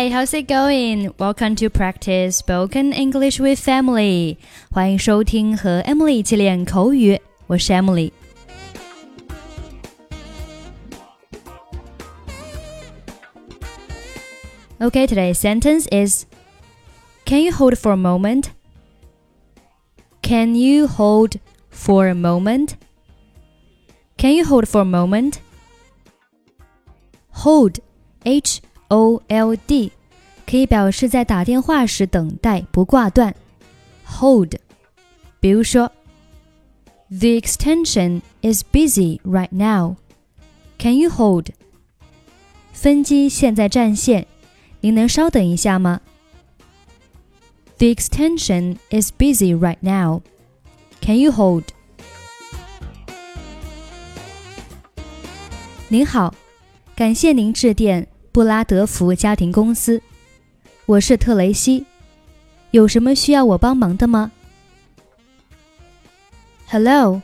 Hey, how's it going? Welcome to practice spoken English with Emily. 欢迎收听和 Emily 一起练口语，我是 Emily。Okay, today's sentence is Can you hold for a moment? Can you hold for a moment? Can you hold for a moment? Hold, H O L D，可以表示在打电话时等待不挂断。Hold，比如说，The extension is busy right now. Can you hold？分机现在占线，您能稍等一下吗？The extension is busy right now. Can you hold？您好，感谢您致电。 布拉德福家庭公司，我是特雷西，有什么需要我帮忙的吗？Hello,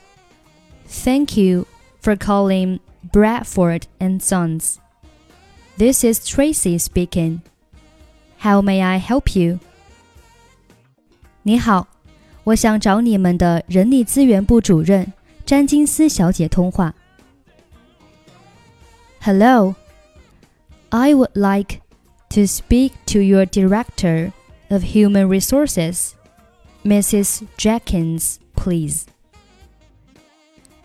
thank you for calling Bradford and Sons. This is Tracy speaking. How may I help you? 你好，我想找你们的人力资源部主任詹金斯小姐通话。Hello. I would like to speak to your Director of Human Resources, Mrs. Jenkins, please.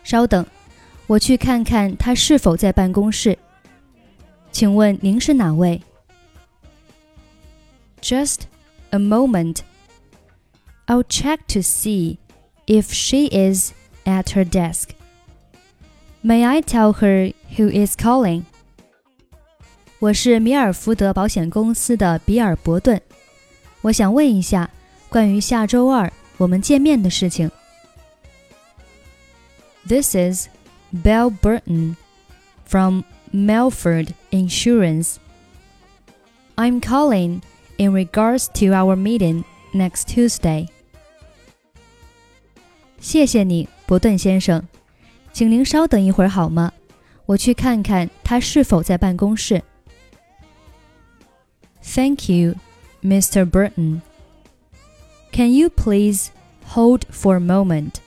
稍等，我去看看她是否在办公室。请问您是哪位？Just a moment. I'll check to see if she is at her desk. May I tell her who is calling? 我是米尔福德保险公司的比尔伯顿，我想问一下关于下周二我们见面的事情。This is Bell Burton from Melford Insurance. I'm calling in regards to our meeting next Tuesday. 谢谢你，伯顿先生，请您稍等一会儿好吗？我去看看他是否在办公室。Thank you, Mr. Burton. Can you please hold for a moment?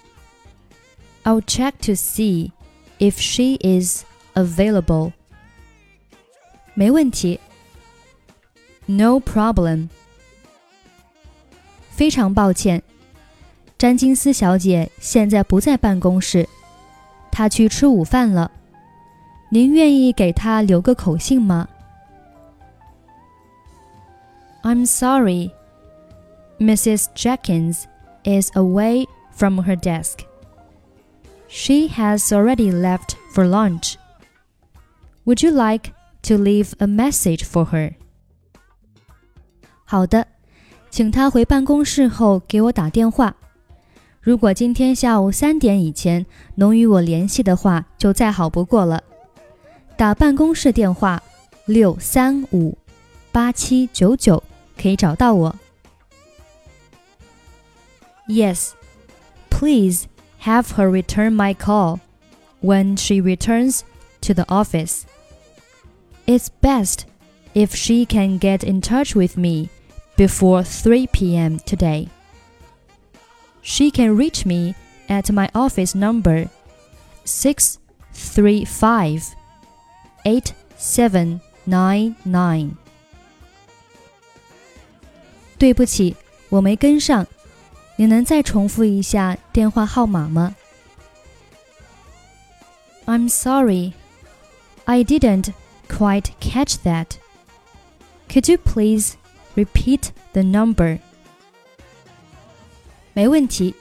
I'll check to see if she is available. 没问题。No problem. 非常抱歉，詹金斯小姐现在不在办公室，她去吃午饭了。您愿意给她留个口信吗 ？I'm sorry. Mrs. Jenkins is away from her desk. She has already left for lunch. Would you like to leave a message for her? 好的，请她回办公室后给我打电话。如果今天下午三点以前能与我联系的话，就再好不过了。打办公室电话：六三五八七九九。 可以找到我。Yes, please have her return my call when she returns to the office. It's best if she can get in touch with me before 3 p.m. today. She can reach me at my office number 635 8799. 对不起，我没跟上。你能再重复一下电话号码吗？I'm sorry, I didn't quite catch that. Could you please repeat the number? 没问题，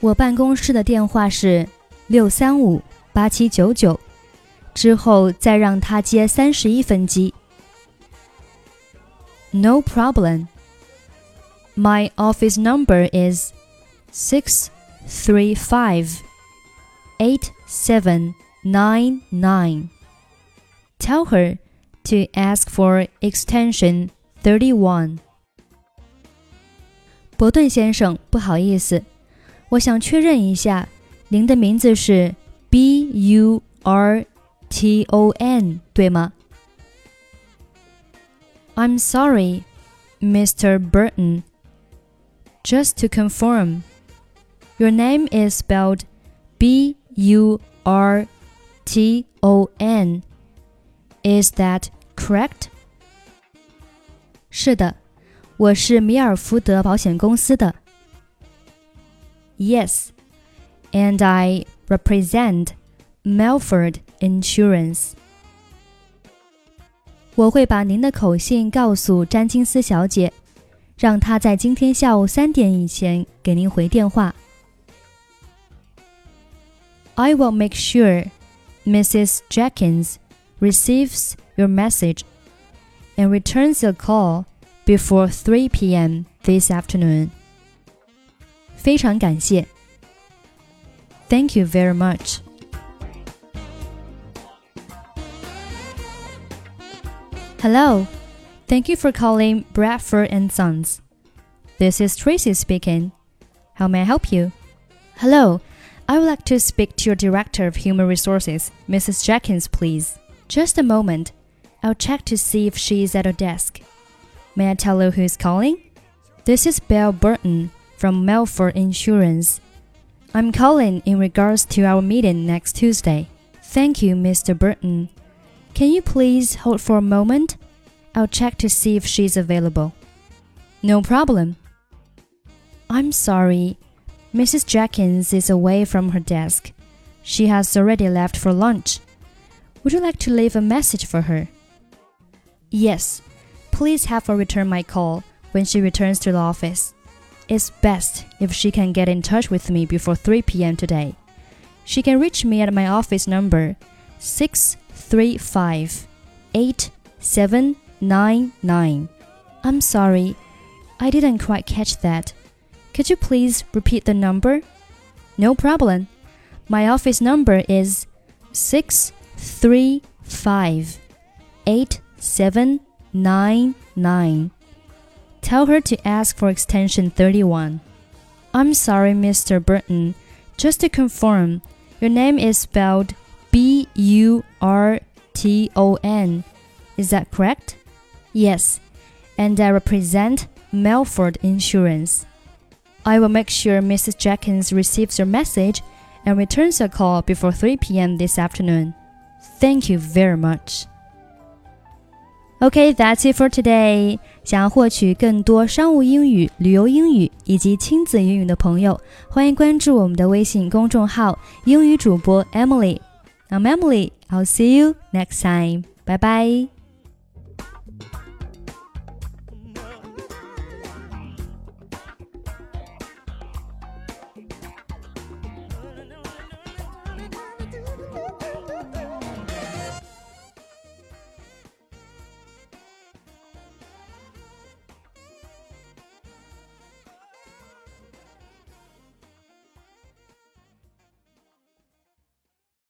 我办公室的电话是六三五八七九九，之后再让他接三十一分机。No problem. My office number is 635 8799. Tell her to ask for extension 31. 伯顿先生，不好意思，我想确认一下，您的名字是 B U R T O N，对吗 I'm sorry, Mr. Burton. just to confirm, your name is spelled B U R T O N. Is that correct? 是的，我是米尔福德保险公司的。Yes, and I represent Milford Insurance. 我会把您的口信告诉詹金斯小姐。让她在今天下午三点以前给您回电话。I will make sure Mrs. Jenkins receives your message and returns your call before 3 p.m. this afternoon. 非常感谢。Thank you very much. Hello. Thank you for calling Bradford and Sons. This is Tracy speaking. How may I help you? Hello. I would like to speak to your Director of Human Resources, Mrs. Jenkins, please. Just a moment. I'll check to see if she is at her desk. May I tell you who is calling? This is Bill Burton from Milford Insurance. I'm calling in regards to our meeting next Tuesday. Thank you, Mr. Burton. Can you please hold for a moment? I'll check to see if she's available. No problem. I'm sorry. Mrs. Jenkins is away from her desk. She has already left for lunch. Would you like to leave a message for her? Yes. Please have her return my call when she returns to the office. It's best if she can get in touch with me before 3 p.m. today. She can reach me at my office number 635 8799. I'm sorry, I didn't quite catch that. Could you please repeat the number? No problem. My office number is six three five eight seven nine nine. Tell her to ask for extension 31. I'm sorry, Mr. Burton. Just to confirm, your name is spelled B U R T O N. Is that correct? Yes, and I represent Milford Insurance. I will make sure Mrs. Jenkins receives your message and returns your call before 3 p.m. this afternoon. Thank you very much. Okay, that's it for today. 想要获取更多商务英语、旅游英语以及亲子英语的朋友，欢迎关注我们的微信公众号“英语主播 Emily”。I'm Emily. I'll see you next time. Bye bye.